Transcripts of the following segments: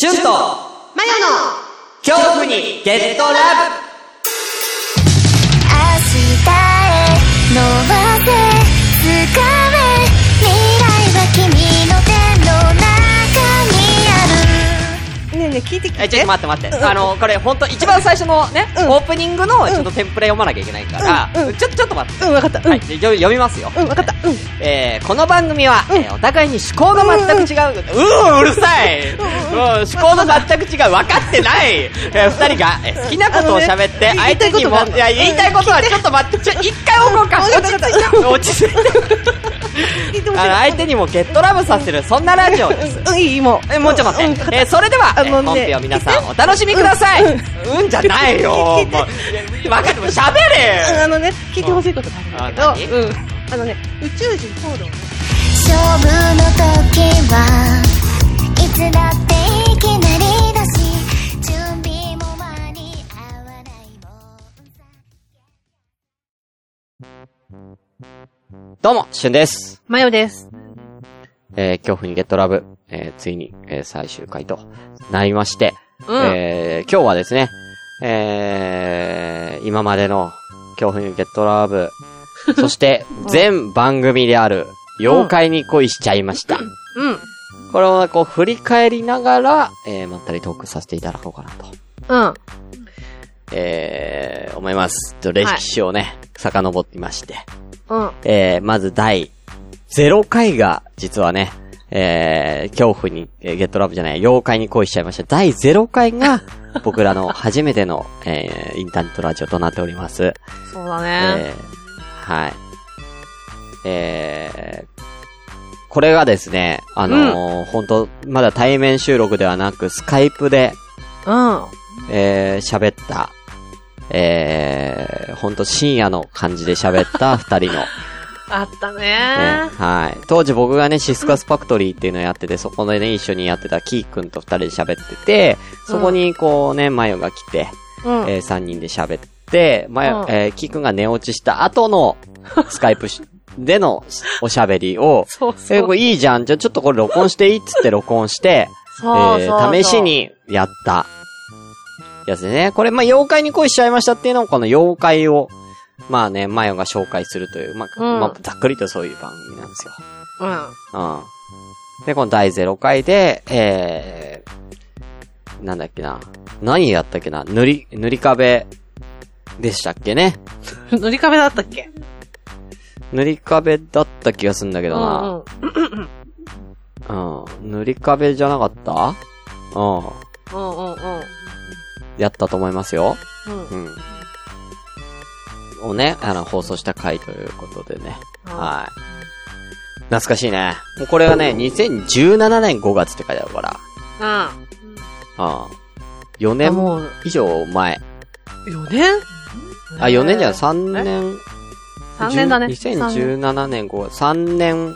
シュンと。マヨの。恐怖にゲットラブ聞いて聞いて。え、ちょっと待って待って。うんあの、これほんと一番最初のね、うんオープニングのちょっとテンプレ読まなきゃいけないから、うんうんちょ、ちょっと待って。うん、わかった。うん。はい、読読みますよ。うん、わかった。うん。えー、この番組は、うんえーお互いに思考が全く違う。うー、うるさい、うん、思考が全く違う。分かってない、えー二人が、えー好きなことを喋って、相手にも、言いたいことがいや、言いたいことはちょっと待って、ちょ、一回置こうか。落ち着いて、落ち着いて。相手にもゲットラブさせる、そんなラジオです。うん、いい、もう。え、もうちょっと待って。えーそれでは、えーあのね本編を皆さんお楽しみください。うんじゃないよ。もう、分かっても喋うんれあのね、聞いてほしいことがあるんだあけど、うん。あのね、宇宙人行動。勝負の時はいつだってどうも、しゅんです。マヨです。えー、恐怖にゲットラブ、えー、ついに、えー、最終回となりまして、うん。えー、今日はですね、えー、今までの恐怖にゲットラブ、そして、全番組である、妖怪に恋しちゃいました。うん。これをこう振り返りながら、えー、まったりトークさせていただこうかなと。うん。えー、思います。ちょ歴史をね、遡ってみまして。うん。えー、まず第0回が、実はね、えー、恐怖に、えーゲットラブじゃない、妖怪に恋しちゃいました。第0回が、僕らの初めての、えー、インターネットラジオとなっております。そうだね。えー、はい。えー、これがですね、あのー本当まだ対面収録ではなく、スカイプで、うん。えー、喋った、えー、ほんと深夜の感じで喋った 二人の、あったねね。はい。当時僕がね、シスカスファクトリーっていうのをやってて、そこでね、一緒にやってたキーくんと二人で喋ってて、そこにこうね、マヨが来て、うん。えー、三人で喋って、マヨ、うんえー、キーくんが寝落ちした後の、スカイプしでのおしゃべりを、そうそう。えー、これいいじゃん。じゃあちょっとこれ録音していいっつって録音して、そうそうそうえー、試し。にやった、やつでね。これ、まあ、妖怪に恋しちゃいましたっていうのを、この妖怪を、まあね、マヨが紹介するという、まあ、うんまあ、ざっくりとそういう番組なんですよ。うん。うん。で、この第0回で、えー、なんだっけな。何やったっけな塗り、塗り壁でしたっけね。塗り壁だったっけ？塗り壁だった気がするんだけどうな。んうん。うん。塗り壁じゃなかった？うん。うんうんうん。やったと思いますよ。うん。うん。をね、あの、放送した回ということでね。はい。懐かしいね。もうこれがね、2017年5月って書いてあるから。うん。ああ。4あ、年以上前。4年？あ、4年じゃない、3年。3年だね。2017年5月、3年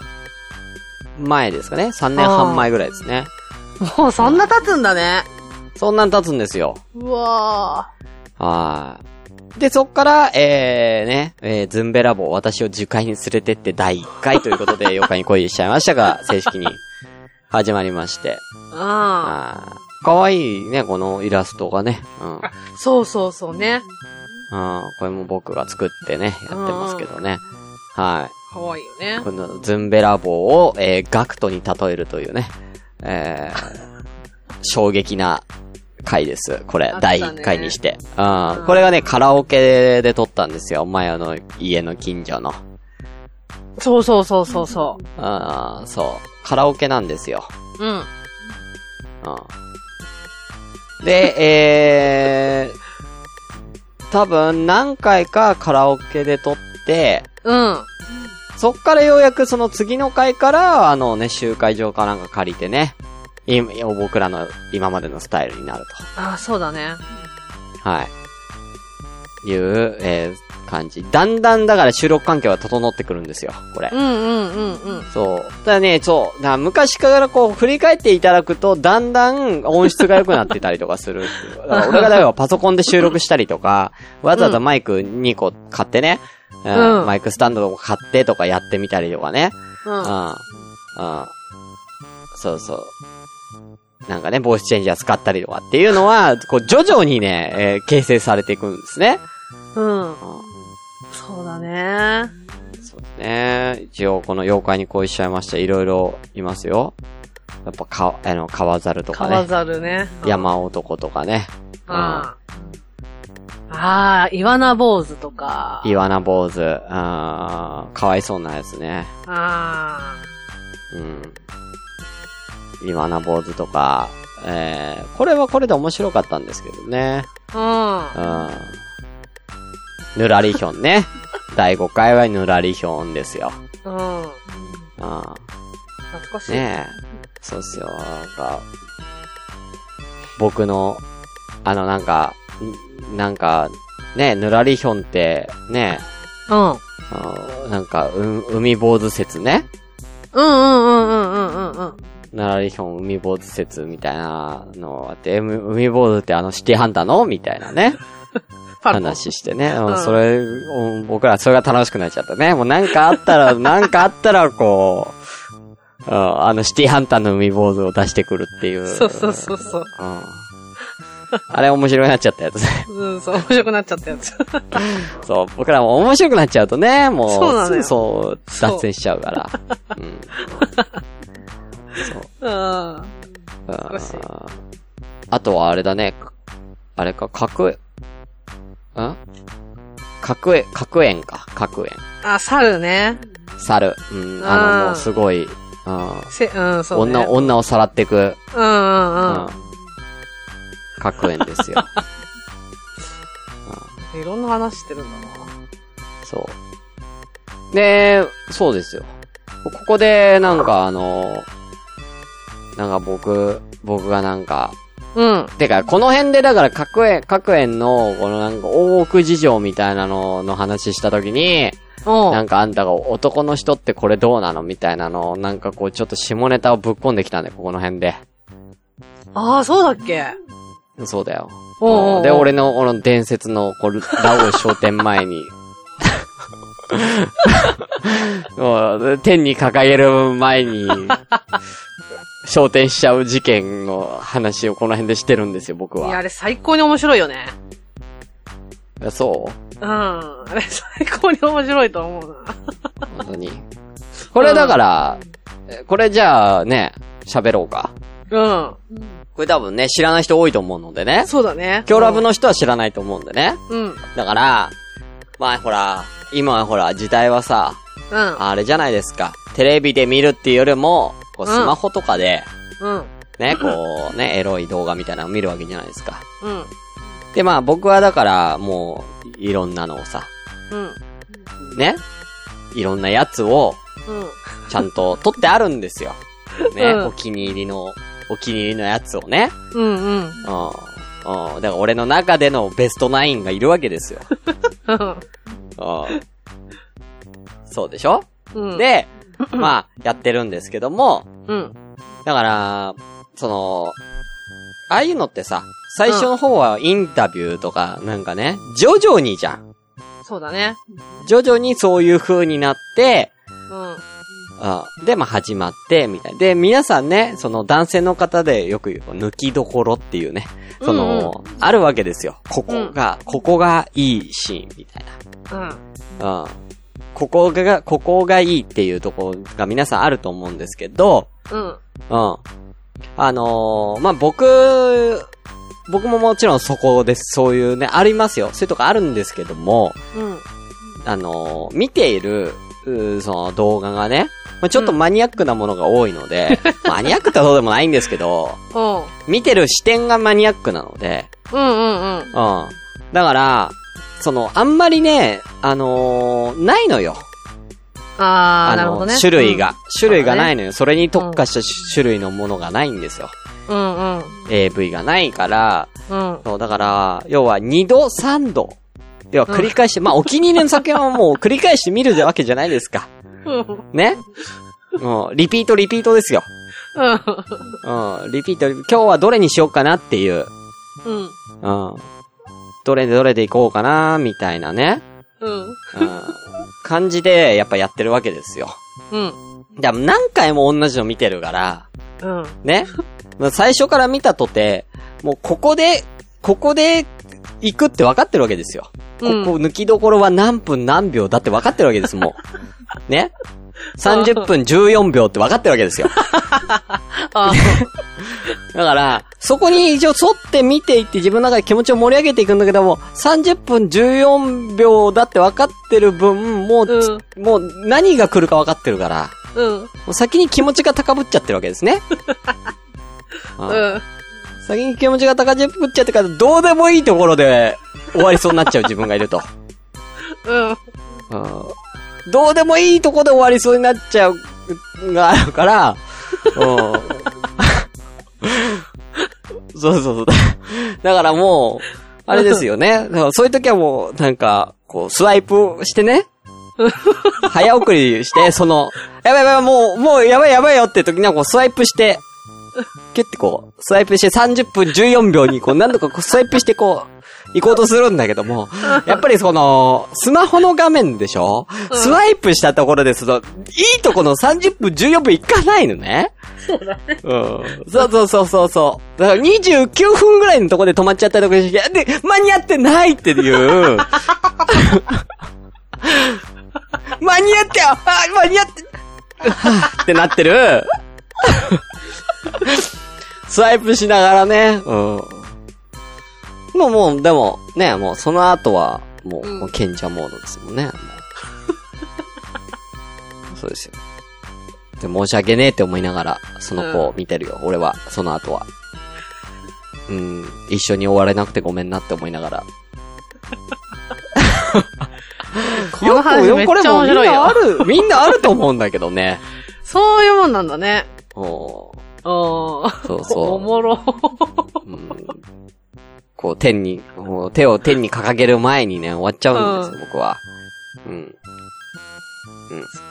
前ですかね。3年半前ぐらいですね。もうそんな経つんだね。そんなん経つんですよ。うわはい。で、そっから、えー、ね、えー、ズンベラボー、私を樹海に連れてって第1回という ことで、妖怪に恋しちゃいましたが、正式に始まりまして。あーかわいいね、このイラストがね。うん。そうそうそうね。うん、これも僕が作ってね、やってますけどね。はい。かわいいよね。このズンベラボーを、えー、ガクトに例えるというね、えー、衝撃な回です。これ、ね第1回にして。うん。これがね、カラオケで撮ったんですよ。前の家の近所の。そうそうそうそうそあーそう。カラオケなんですよ。う。うん。うん。で、えー、多分何回かカラオケで撮って、うん。そっからようやくその次の回から、あのね、集会場かなんか借りてね、い僕らの今までのスタイルになるあ、そうだね。と。はい。いう、えー、感じ。だんだんだから収録環境が整ってくるんですよ、これう。んうんうんうん。そう。ただね、そう。だ昔からこう振り返っていただくと、だんだん音質が良くなってたりとかする。だから 俺がだからパソコンで収録したりとか、わざわざマイク2個買ってね、うんうんマイクスタンドを買ってとかやってみたりとかね。うん。うん。うん。そうそう。なんかね、ボイスチェンジャー使ったりとかっていうのは、こう、徐々にね、えー形成されていくんですね。うん。うんそうだね。そうですね。一応、この妖怪に恋しちゃいました。いろいろいますよ。やっぱ、か、あの、川猿とか川ね。猿ね。山男とかね。うん。ああ、イワナ坊主とか。イワナ坊主。あーかわいそうなやつね。あうん。イワナ坊主とか、えー、これはこれで面白かったんですけどね。あ。うん。ぬらりひょんね。第5回はぬらりひょんですよ。うん。うん。うん。懐かしい。ねえ。そうっすよ。なんか、僕の、あのなんか、んなんか、ねぬらりひょんって、ねうん。あのなんか、う、海坊主説ね。うんうんうんうんうんうんうん。ぬらりひょん海坊主説みたいなのあって、え海海坊主ってあのシティハンターのみたいなね。話してね。うんうんそれ、うん僕らそれが楽しくなっちゃったね。もうなんかあったら、なんかあったらこう、うんあのシティハンターの海坊主を出してくるっていう。そうそうそうそう。うん。あれ面白くなっちゃったやつね。うん、そう、面白くなっちゃったやつ。そう、僕らも面白くなっちゃうとね、もう、そうなのよすぐそう、そう脱線しちゃうから。うん。そう。うん。あとはあれだね。あれか、角、ん？角園、角園か、角園。あ、猿ね。猿。うん、あの、うんもうすごい、うん。せ、うん、そうね。女、女をさらっていく、うんうんうん。角園ですよ。いろんな話してるんだな。そう。で、そうですよ。ここで、なんかあの、なんか僕、僕がなんか、うん。てか、この辺でだから、各園、各園の、このなんか、大奥事情みたいなのの話したときに、おなんかあんたが男の人ってこれどうなのみたいなのを、なんかこう、ちょっと下ネタをぶっ込んできたんだよ、ここの辺で。ああ、そうだっけ？そうだよ。おうおうおうで、俺の、この伝説の、こう、ラオウ商店前に、もう天に掲げる前に、昇天しちゃう事件の話をこの辺でしてるんですよ、僕いや、あは。れ最高に面白いよね。そう？うん。あれ最高に面白いと思うな。本当に。これだから、えこれじゃあね、喋ろうか。うん。これ多分ね、知らない人多いと思うのでね。そうだね。今日ラブの人は知らないと思うんでね。うん。うん。だから、まあほら、今はほら、時代はさ、うん。あれじゃないですか。テレビで見るっていうよりも、こううんスマホとかで、うん。ね、こう、ね、エロい動画みたいなのを見るわけじゃないですか。うん。で、まあ僕はだから、もう、いろんなのをさ、うん。ね、いろんなやつを、うん。ちゃんと撮ってあるんですよ。ね、うんお気に入りの、お気に入りのやつをね。うん。うん。うん。うん。だから俺の中でのベストナインがいるわけですよ。うん。うん。そうでしょ？うん。、で、まあ、やってるんですけども、うん。だから、その、ああいうのってさ、最初の方はインタビューとか、なんかね、徐々にじゃん。そうだね。徐々にそういう風になって、うん。あで、まあ始まって、みたいな。で、皆さんね、その男性の方でよく言う、抜きどころっていうね、その、あるわけですよ。ここが、ここがいいシーン、みたいうん。な。うん。ここが、ここがいいっていうところが皆さんあると思うんですけど、うん。うん。あのーまあ、僕、僕ももちろんそこです。そういうね、ありますよ。そういうとこあるんですけども、うん。あのー見ている、その動画がね、まあ、ちょっとマニアックなものが多いので、マニアックってほどでもないんですけど、うん。見てる視点がマニアックなので、うんうんうん。うん。だから、その、あんまりね、あのーないのよ。あー、なるほの、どね。種類が、種類がないの。のよ。それに特化した種類のものがないんですよ。うんうん。AV がないから、うん。そう、だから、要は2度、3度。要は繰り返して、まあ、お気に入りの作品はもう繰り返して見るわけじゃないですか。うん。ね？もう、リピートリピートですよ。うん、リピート、今日はどれにしようかなっていう。うん。うん。どれでどれでいこうかなみたいなね。うん。うん。感じで、やっぱやってるわけですよ。うん。でも何回も同じの見てるから、うん。ね？まあ最初から見たとて、もうここで、ここで行くって分かってるわけですよ。ここうん抜きどころは何分何秒だって分かってるわけです、もう。ね ?30 分14秒って分かってるわけですよ。あ だから、そこに一応沿って見ていって自分の中で気持ちを盛り上げていくんだけども、30分14秒だって分かってる分、もう、うんもう何が来るか分かってるから、うん。もう先に気持ちが高ぶっちゃってるわけですね。うんうん。先に気持ちが高ぶっちゃってから、どうでもいいところで終わりそうになっちゃう自分がいると。うん。うんどうでもいいとこで終わりそうになっちゃう、があるから、うん。そうそうそう。だからもう、あれですよね。だからそういう時はもう、なんか、こう、スワイプしてね。早送りして、その、やばいやばい、もう、もうやばいやばいよって時にはこう、スワイプして、キュッてこう、スワイプして30分14秒にこう、何度かこう、スワイプしてこう、行こうとするんだけども、やっぱりその、スマホの画面でしょ？スワイプしたところで、その、いいとこの30分14分いかないのね？そうだね。うん。そうそうそうそうそう。だから29分ぐらいのところで止まっちゃったりとかして、で、間に合ってないっていう。間に合って、あ、間に合って、ってなってる。スワイプしながらね、うん。もうもう、でも、ね、もうその後は、もう、うんもう賢者モードですもんね。も うそうですよ。で、申し訳ねえって思いながら、その子を見てるよ、俺は、その後は。うん、一緒に終われなくてごめんなって思いながら。この話めっちゃ面白いよ。みんなある、みんなあると思うんだけどね。そういうもんなんだね。おーうん。そうそうおもろ。うんこう、天に、こう手を天に掲げる前にね、終わっちゃうんですよ、僕は。うん。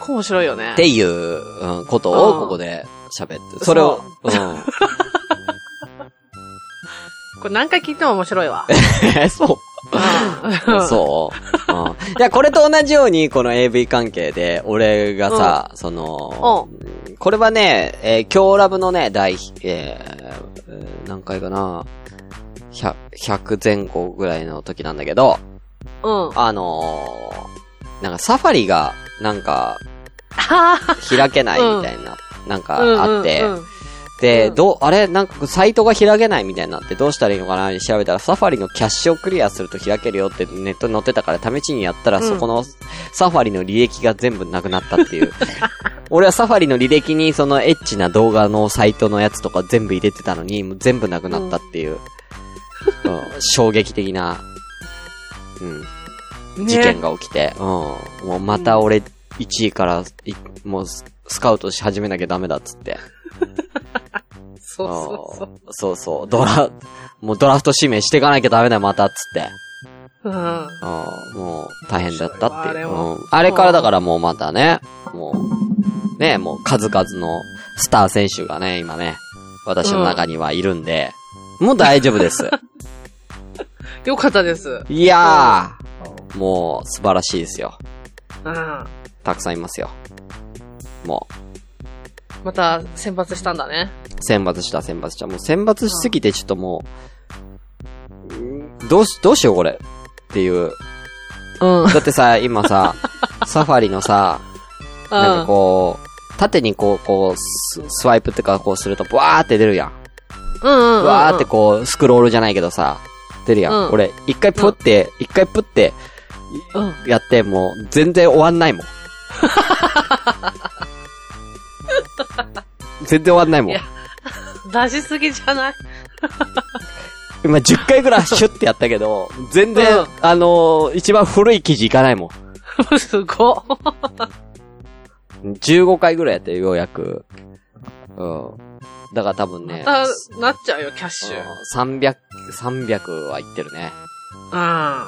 面白いよねっ。ていう、うん、ことをここで喋って。それを、うん。これ何回聞いても面白いわ。え、そう。うん。そう。うん。いや、これと同じように、この AV 関係で、俺がさ、その、これはね、えー、今日ラブのね、第、えーえー何回かな、100、100前後ぐらいの時なんだけど、うん。あのー、なんかサファリが、なんか。開けないみたいな、なんかあって、うんうんうんで、うんどう、あれなんかサイトが開けないみたいになってどうしたらいいのかなって調べたらサファリのキャッシュをクリアすると開けるよってネットに載ってたから試しにやったらうんそこのサファリの履歴が全部なくなったっていう。俺はサファリの履歴にそのエッチな動画のサイトのやつとか全部入れてたのに、全部なくなったっていう、うん衝撃的な、うん、ね事件が起きて、うん、もうまた俺1位からい、もうススカウトし始めなきゃダメだっつって。そうそうそう。そうそう。ドラ、もうドラフト指名していかなきゃダメだよ、また、っつって。うん。もう、大変だったっていう。うん、あれからだからもうまたね、もう、ね、もう数々のスター選手がね、今ね、私の中にはいるんで、もう大丈夫です。よかったです。いやー、もう素晴らしいですよ。うん。たくさんいますよ。もう、また、選抜したんだね。選抜した、選抜した。もう選抜しすぎてちょっともう、うんどうし、どうしようこれ。っていう。うん。だってさ、今さ、サファリのさ、なんかこう、縦にこう、こう、ススワイプってかこうすると、ブワーって出るやん。うんうんうん。ブワーってこう、スクロールじゃないけどさ、出るやん。うん俺、一回プって、一回プって、うん。やって、もう、全然終わんないもん。全然終わんないもん。出しすぎじゃない？今10回ぐらいシュッてやったけど、全然、うんあのー一番古い記事いかないもん。すごっ。15回ぐらいやってようやく。うん。だから多分ね、あ、なっちゃうよ、キャッシュ。うん300、300はいってるね。うん。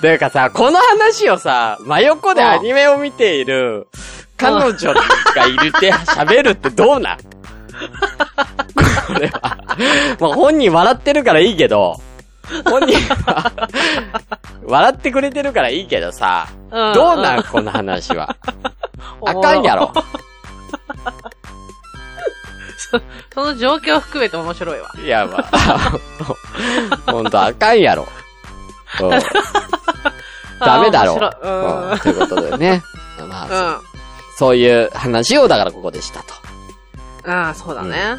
というかさ、この話をさ、真横でアニメを見ている彼女がいるって 喋るってどうなん？これは。まあ本人笑ってるからいいけど、本人は、笑ってくれてるからいいけどさ、うんどうなんこの話は？あかんやろ。その状況含めて面白いわ。いや、まあ、ほんとあかんやろ。うん ダメだろ。あー面白いうんということでね。まうあ、ん。そういう話をだからここでしたと。うん。ああ、そうだね。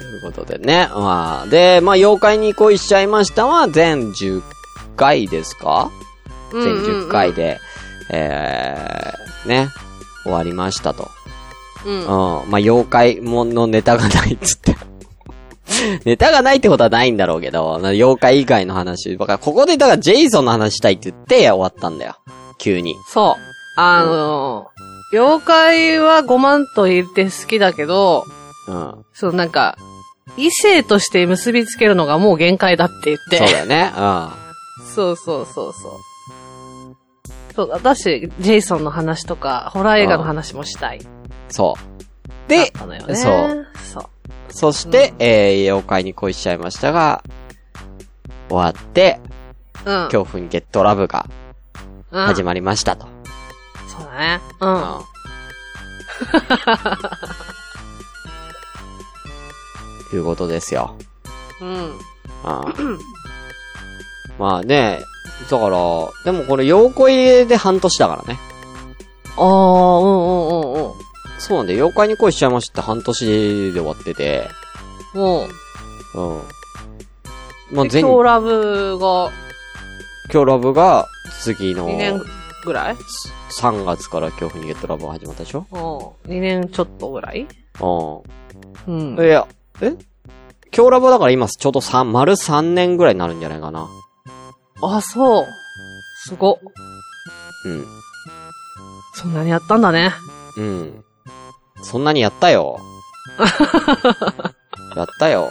ということでね。まあ、で、まあ、妖怪に恋しちゃいましたは全10回ですか？うん全うんうん10回。で、えー、ね、終わりましたと。うん。うん。まあ、妖怪ものネタがないっつって。ネタがないってことはないんだろうけど、な妖怪以外の話。だから、ここでだからジェイソンの話したいって言って終わったんだよ。急に。そう。あのー、妖怪は5万と言って好きだけど、うん。そうなんか、異性として結びつけるのがもう限界だって言って。そうだよね。そうそうそうそう。そう、私、ジェイソンの話とか、ホラー映画の話もしたい。うん。そう。で、ね。そう。そう。そして、えー、妖怪に恋しちゃいましたが、終わって、うん。恐怖にゲットラブがうん始まりましたと。そうだね。うん。うんいうことですよ。うん。うんまあね、だから、でもこれ、妖怪で半年だからね。ああ、うんうんうんうん。そうなんで、妖怪に恋しちゃいました半年で終わってて、もう、うん。まあ、全、今日ラブが？今日ラブが、次の、2年ぐらい？3月から恐怖にゲットラブが始まったでしょ？うん。2年ちょっとぐらい？うんうん。いや、え？今日ラブだから今ちょうど3、丸3年ぐらいになるんじゃないかな。あ、そう。すご。うん。そんなにやったんだね。うん。そんなにやったよ。やったよ。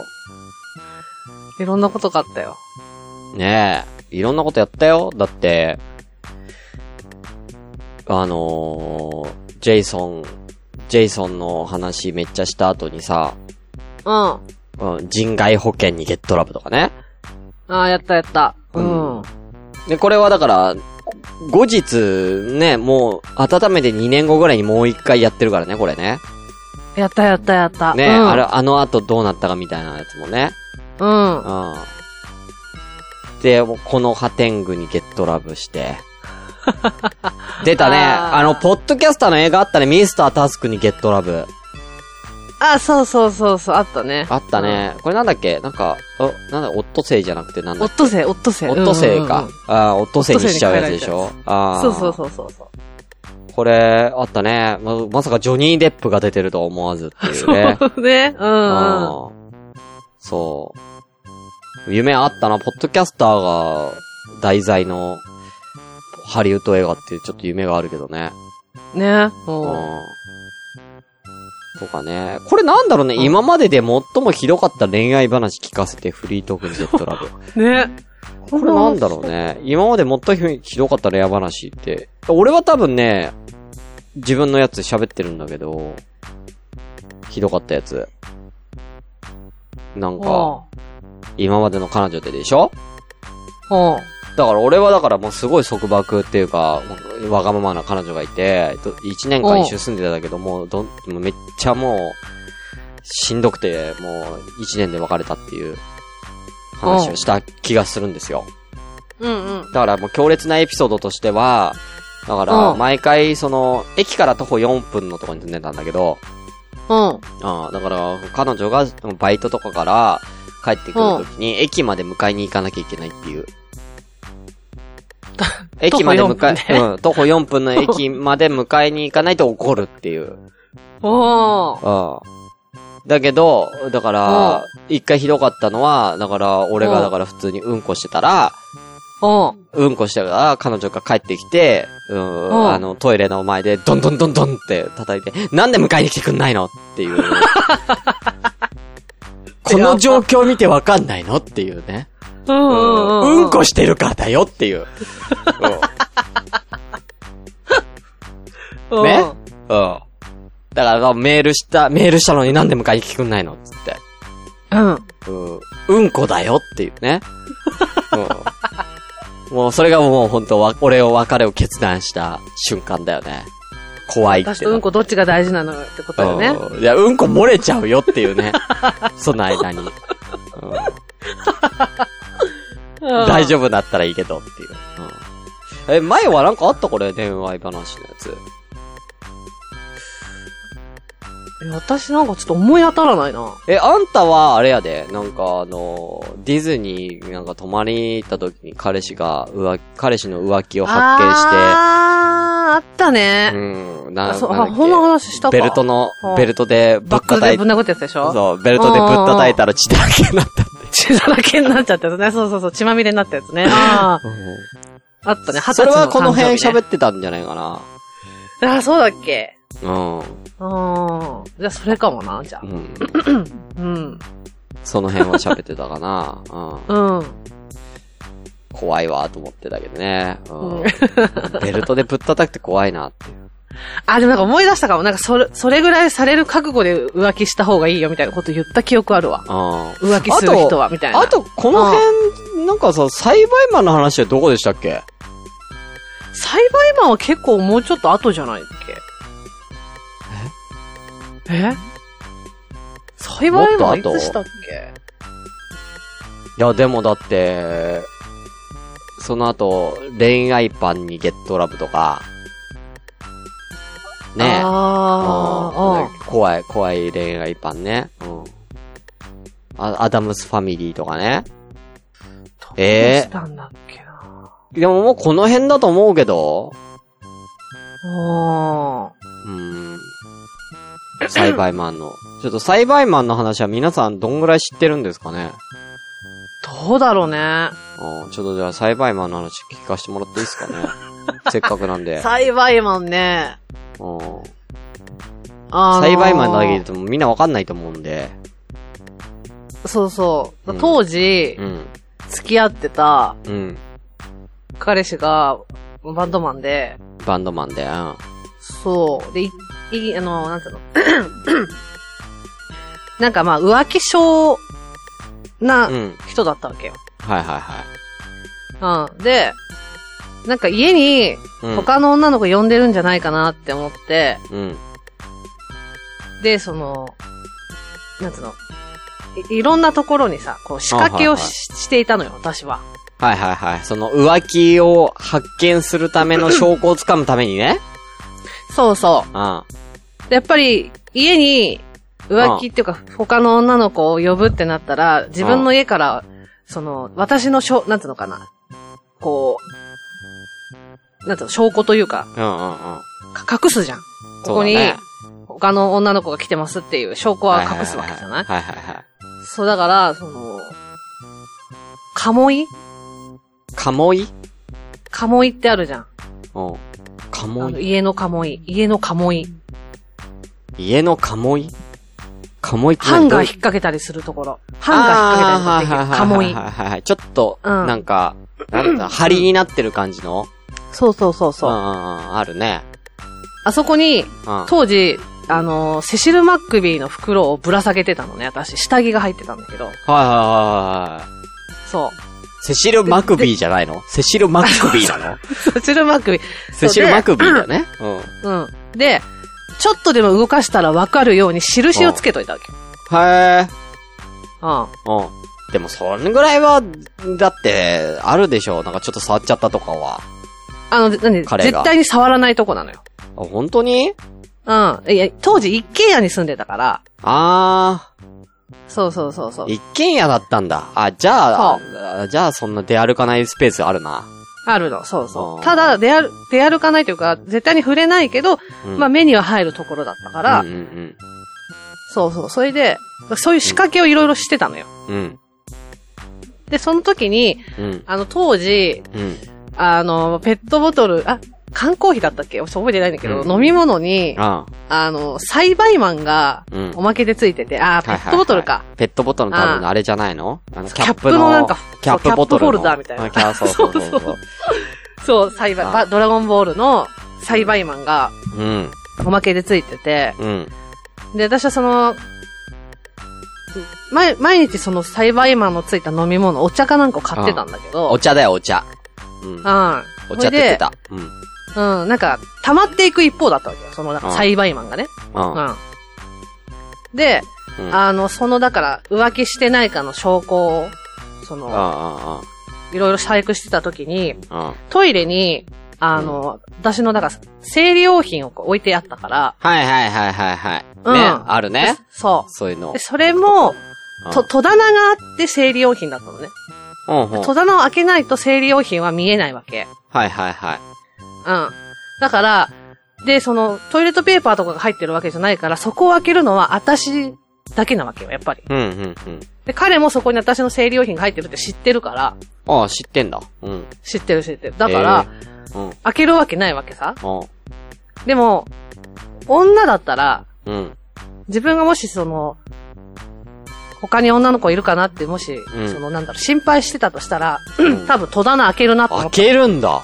いろんなことがあったよ。ねえ。いろんなことやったよ。だって、あのー、ジェイソン、ジェイソンの話めっちゃした後にさ、うん。うん、人外保険にゲットラブとかね。ああ、やったやった。うん。で、これはだから、後日、ね、もう、温めて2年後ぐらいにもう一回やってるからね、これね。やったやったやった。ね、うん、あれ、あの後どうなったかみたいなやつもね。うん。うん。で、この破天狗にゲットラブして。出たね。あーあの、ポッドキャスターの映画あったね。ミスタータスクにゲットラブ。あ、そうそうそうそう、あったね。あったね。これなんだっけ？なんか、お、なんだ、オットセイじゃなくてなんうん。だっオットセイ、オットセイ。けオットセイかうんうんうん。あーオットセイにしちゃうやつでしょ？ああ。そうそうそうそうそう。これ、あったね。ま、まさかジョニー・デップが出てるとは思わずっていうね。そうね。うんうん。うんそう。夢あったな。ポッドキャスターが題材のハリウッド映画っていうちょっと夢があるけどね。ね。う。うんん。とかね。これなんだろうね。うん今までで最もひどかった恋愛話聞かせてフリートークにジェットラブ。ね。これなんだろうね。今まで最もひどかった恋愛話って。俺は多分ね、自分のやつ喋ってるんだけど、ひどかったやつ。なんか、今までの彼女ででしょ？うん。うん。だから俺はだからもうすごい束縛っていうか、わがままな彼女がいて、と一年間一緒に住んでたんだけど、もうどめっちゃもう、しんどくて、もう一年で別れたっていう話をした気がするんですよ。うんうん。だからもう強烈なエピソードとしては、だからうん毎回その、駅から徒歩4分のところに住んでたんだけど、うん。ああだから彼女がバイトとかから帰ってくるときに駅まで迎えに行かなきゃいけないっていう。駅まで迎徒歩4分え、うん、徒歩4分の駅まで迎えに行かないと怒るっていう。おー。うん。だけど、だから、一回ひどかったのは、だから、俺がうんだから普通にうんこしてたら、うん。うんこしてたら、彼女が帰ってきて、うん、うんあの、トイレの前で、ドンドンドンドンって叩いて、なんで迎えに来てくんないのっていう。この状況見てわかんないのっていうね。うんううんうん。うんこしてるからだよっていう。うんね？うん。うん。だから、メールした、メールしたのになんで迎えに来てくんないのつって。うん。うん。うんこだよっていうね。うん。もうそれがもう本当わ、俺を別れを決断した瞬間だよね。怖いって。私とうんこどっちが大事なのよってことだよね。うんいや、うんこ漏れちゃうよっていうね。その間に。うん大丈夫だったらいいけどっていう。うん、え、前はなんかあったこれ、恋愛話のやつ？夫。私なんかちょっと思い当たらないな。え、あんたは、あれやで、なんかあの、ディズニーなんか泊まりに行った時に彼氏が浮気、彼氏の浮気を発見あー、あったして、ね。うん、なあ、そう、あ、なんだっけ？こんな話したか。ベルトのは、あベルトでぶっバック叩いて、でぶん殴ったやつでしょ？そう、ベルトでぶっ叩いたら血だらけになった。血だらけになっちゃったやつね。そうそうそう、血まみれになったやつね。ああ、あったね。二十歳のそれはこの辺喋ってたんじゃないかな。ああ、そうだっけうん。うん。じゃあ、それかもな、じゃあう。ん。うん。その辺は喋ってたかな。うん。うん。怖いわと思ってたけどね。ううんん。ベルトでぶったたくて怖いなっていう。あ、でもなんか思い出したかも。なんかそれ、それぐらいされる覚悟で浮気した方がいいよみたいなこと言った記憶あるわ。うん。浮気する人は、みたいな。あと、この辺、なんかさ、栽培マンの話はどこでしたっけ？栽培マンは結構もうちょっと後じゃないっけ？え？え？栽培マンいつしたっけ？いや、でもだって、その後、恋愛パンにゲットラブとか、ねうん怖い、怖い恋愛パンね。うん。あアダムスファミリーとかね。どうしたんだっけなでももうこの辺だと思うけど、あうん。栽培マンの。ちょっと栽培マンの話は皆さんどんぐらい知ってるんですかねーどうだろうね。うん。ちょっとじゃあ栽培マンの話聞かせてもらっていいですかね せっかくなんで。栽培マンね。うん。あのー栽培マンだけ言うとみんなわかんないと思うんで。そうそううん。当時う、ん。付き合ってたうん。彼氏がバンドマンで、バンドマンで。うん。そう。で、い、い、あの、なんていうの？なんかまあ、浮気症なうん。人だったわけよ。はいはいはうん。で、なんか家に。他の女の子呼んでるんじゃないかなって思って、うん。で、その、なんつうの、いいろんなところにさ、こう仕掛けをし,、はいはいしていたのよ、私は。はいはいはい。その浮気を発見するための 証拠をつかむためにね。そうそうん。う。でやっぱり、家に浮気っていうか、他の女の子を呼ぶってなったら、自分の家から、その、私のしょ、なんつうのかな？こう、なんつうの、証拠というか、うんうんうん。か隠すじゃん。ここに、他の女の子が来てますっていう証拠は隠すわけじゃない？はいはいはい。そう、だから、その、鴨居鴨居鴨居ってあるじゃん。うん。あ鴨居の家の鴨居。家の鴨居。家の鴨居鴨居ってハンガー引っ引掛けたりするところ。ハンガー引っ掛けたりとかできる。鴨居。はいはいはい。ちょっと、うんなんか、なんだ、針になってる感じの？そうそうそうそう。うんうんうん。あるね。あそこに、うん。当時、あのー、セシル・マックビーの袋をぶら下げてたのね、私。下着が入ってたんだけど。はいはいはいはい。そう。セシル・マクビーじゃないの？セシル・マクビーなの？セシル・マックビー。セシル・マクビーだね。うん。うん。で、ちょっとでも動かしたらわかるように印をつけといたわけ。へえ。うん。うん。でも、それぐらいは、だって、あるでしょ。なんかちょっと触っちゃったとかは。あの、なんで、彼が絶対に触らないとこなのよ。あ、本当に？うん。いや、当時一軒家に住んでたから、あそうそうそうそうー、。一軒家だったんだ。あ、じゃあ、あじゃあそんな出歩かないスペースあるな。あるの、そうそあーう。ただ、出歩、出歩かないというか、絶対に触れないけど、うん、まあ目には入るところだったから、うんうんそうそう。それで、そういう仕掛けをいろいろしてたのよ。うん。うん。で、その時に、うん。あの、当時、うん。あの、ペットボトル、あ、缶コーヒーだったっけ？そう覚えてないんだけど、うん。飲み物に、ああ。の、栽培マンが、うん。おまけでついてて、あー、ペットボトルか。ペットボトルの多分ああれじゃないの？あの、キキャップのなんかキャップボトルの。そうキャップホルダーみたいな。あキャそうそうそう。そう。そう、栽培、あばドラゴンボールの栽培マンが、うん。おまけでついてて、うん。で、私はその、毎、毎日その栽培マンのついた飲み物、お茶かなんかを買ってたんだけど、お茶だよ、お茶。うん。うん。お茶ってた。うん。うん、なんか、溜まっていく一方だったわけよ。その、なんかうん栽培マンがね。うん。うん。で、うんあの、その、だから、浮気してないかの証拠を、その、あいろいろ細工してた時に。トイレに、あの、私の、だから、生理用品を置いてあったから、はいはいはいはいはい。うんね、あるね。そそういうの。それも、うんと、戸棚があって生理用品だったのね。うんうん。戸棚を開けないと生理用品は見えないわけ。はいはいはい。うん。だから、で、その、トイレットペーパーとかが入ってるわけじゃないから、そこを開けるのは私だけなわけよ、やっぱり。うんうんうん。で、彼もそこに私の生理用品が入ってるって知ってるから、ああ、知ってんだ。うん。知ってる知ってる。だから、うん。開けるわけないわけさ。うん。でも、女だったら、うん。自分がもしその、他に女の子いるかなって、もし、うんその、なんだろう、心配してたとしたら、ん 多分戸棚開けるなって思開。けるんだ。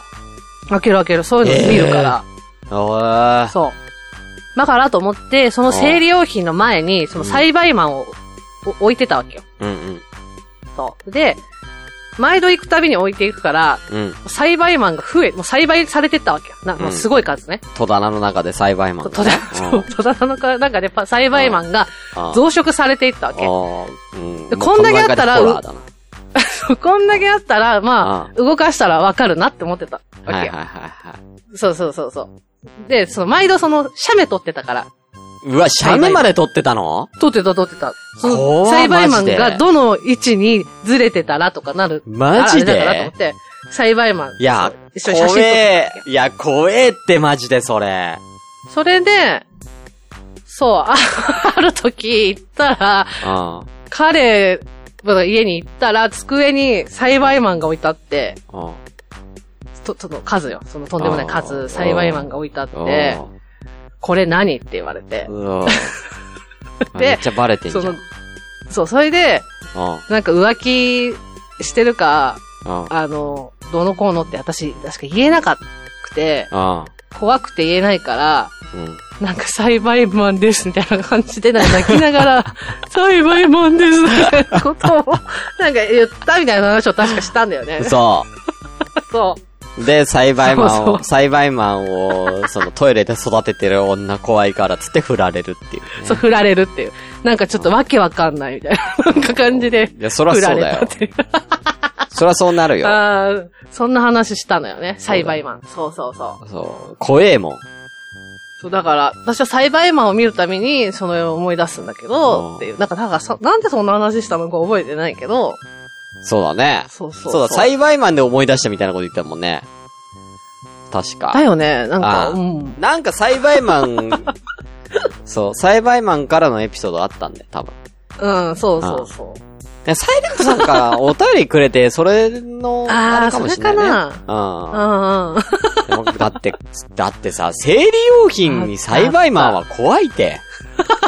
開ける開ける。そういうの見るから。おー。そう。だからと思って、その生理用品の前に、その栽培マンを、お置いてたわけよ。うんうん。そう。で、毎度行くたびに置いていくから、うん。栽培マンが増え、もう栽培されてったわけよ。な、もうすごい数ね。戸棚の中で栽培マンね。棚、そう戸棚の中でパ栽培マンがうん増殖されていったわけ。でこんだけあったら こんだけあったら、まあ、動かしたらわかるなって思ってたわけよ。はいはいはいはい。そうそうそうそう。で、その、毎度その、写メ撮ってたから。うわ、シャメまで撮ってたの？撮ってた撮ってた。その、栽培マンがどの位置にずれてたらとかなる。マジで？だからと思って、栽培マン。いや一緒に写真撮っ怖えわけ。いや、怖えってマジでそれ。それで、そう、あ ある時行ったら、うん。彼の家に行ったら、机に栽培マンが置いてあって、うん。と、その数よ。そのとんでもないあー数、栽培マンが置いてあって、これ何って言われて。で めっちゃバレてんじゃん。その、そう、それで、うん。なんか浮気してるか、うん。あの、どうのこうのって私、確か言えなかくて、うん。怖くて言えないから、うん。なんか栽培マンですみたいな感じで、泣きながら、栽培マンですみたいなことを、なんか言ったみたいな話を確かしたんだよね。そそう。う。で、栽培マンを、そうそう栽培マンを、そのトイレで育ててる女怖いからっつって振られるっていうね。そう、振られるっていう。なんかちょっとわけわかんないみたいな、なんか感じで。いや、そらそうだよれたっていう。そらそうなるよ。ああ、そんな話したのよね。栽培マン。そうそうそう。そう。怖えもん。そう、だから、私は栽培マンを見るたびに、その思い出すんだけうんど、っていう。なんか、なんかそ、なんでそんな話したのか覚えてないけど、そうだね。そうそうそうだ、栽培マンで思い出したみたいなこと言ったもんね。確か。だよね、なんか、ああうん。なんか栽培マン、そう、栽培マンからのエピソードあったんだよ、多分。うん、そうそうそう。でサイレントさんからお便りくれて、それの、あれかもしれない、ね。それうん。うんうん。でもだって、だってさ、生理用品に栽培マンは怖いって。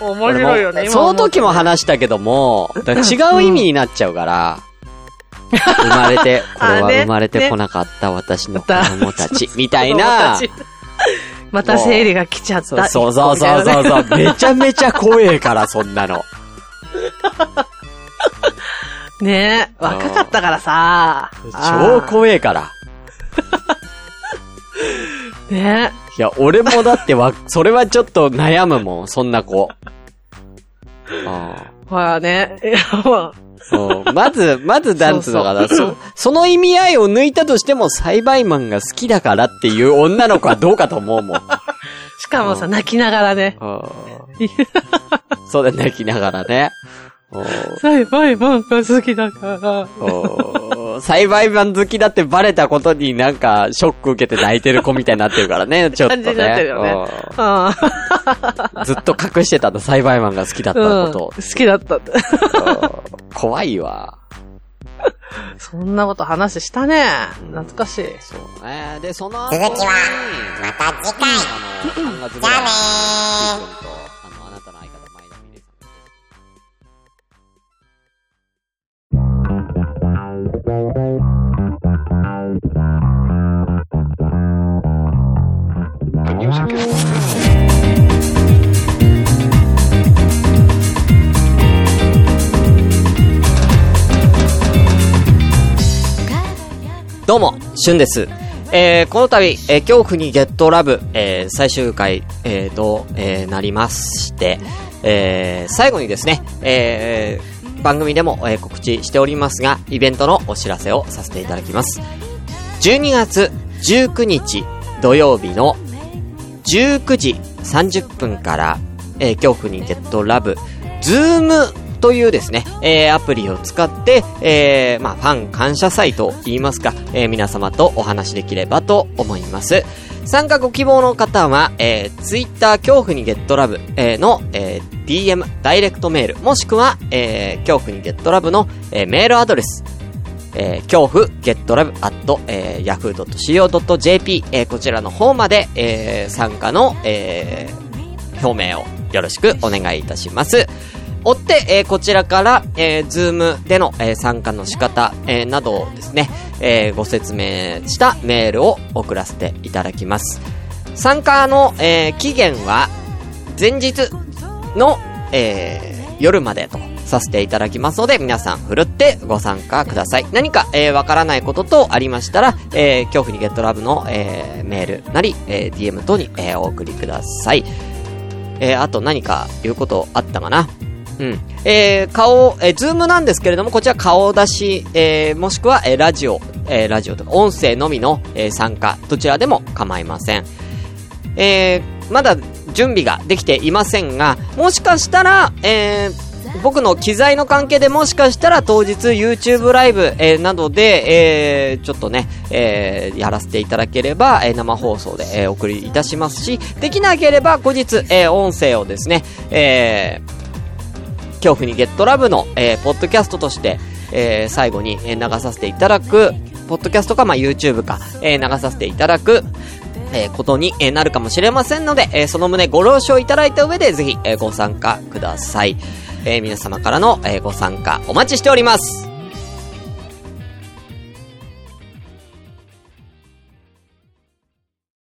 面白いよね、今その時も話したけども、違う意味になっちゃうから、生まれて、これは生まれてこなかった私の子供たち、みたいな、また生理が来ちゃった。そうそうそうそうそう、めちゃめちゃ怖えから、そんなの。ねえ、若かったからさ。超怖えから。い。ねいや、俺もだってわ、それはちょっと悩むもん、そんな子。あえ。ほらね。いやもうまず、まず、なんつうのかな、そ、その意味合いを抜いたとしても、栽培マンが好きだからっていう女の子はどうかと思うもん。しかもさ、泣きながらね。うんそうだ、泣きながらね。うん栽培マンが好きだから。うん栽培マン好きだってバレたことになんか、ショック受けて泣いてる子みたいになってるからね、ちょっとね。感じになってるよねずっと隠してたの、栽培マンが好きだったあ。うん。こと好。きだったって。うん怖いわ。そんなこと話したね。懐かしい。そうね。で、その後続きはまた次回あの、3月ぐじゃあねキーどうも、しゅんです。えー、この度、えー、恐怖にゲットラブ、えー、最終回、えー、と、えー、なりまして、えー、最後にですね、えー、番組でも、えー、告知しておりますが、イベントのお知らせをさせていただきます。12月19日土曜日の19時30分から、えー、恐怖にゲットラブ、ズームというですね、えー、アプリを使って、えー、まあ、ファン感謝祭と言いますか、えー、皆様とお話しできればと思います。参加ご希望の方は、えー、Twitter 恐怖にゲットラブ、えー、の、えー、DM、ダイレクトメール、もしくは、えー、恐怖にゲットラブの、えー、メールアドレス、えー、恐怖、ゲットラブ、アット、えー、yahoo.co.jp、えー、こちらの方まで、えー、参加の、えー、表明をよろしくお願いいたします。追って、えー、こちらから、えー、ズームでの、えー、参加の仕方、えー、などをですね、えー、ご説明したメールを送らせていただきます。参加の、えー、期限は、前日の、えー、夜までとさせていただきますので、皆さん、ふるってご参加ください。何か、えー、わからないこととありましたら、えー、恐怖にゲットラブの、えー、メールなり、えー、DM 等に、えー、お送りください。えー、あと何か言うことあったかなうん。えー、顔、えー、ズームなんですけれども、こちら顔出し、えー、もしくは、えー、ラジオ、えー、ラジオとか、音声のみの、えー、参加、どちらでも構いません。えー、まだ準備ができていませんが、もしかしたら、えー、僕の機材の関係でもしかしたら当日 YouTube ライブ、えー、などで、えー、ちょっとね、えー、やらせていただければ、えー、生放送で、えー、お送りいたしますし、できなければ後日、えー、音声をですね、えー、恐怖にゲットラブの、えー、ポッドキャストとして、えー、最後に、えー、流させていただく、ポッドキャストか、まあ、YouTube か、えー、流させていただく、えー、ことに、えー、なるかもしれませんので、えー、その旨ご了承いただいた上で、ぜひ、えー、ご参加ください。えー、皆様からの、えー、ご参加お待ちしております。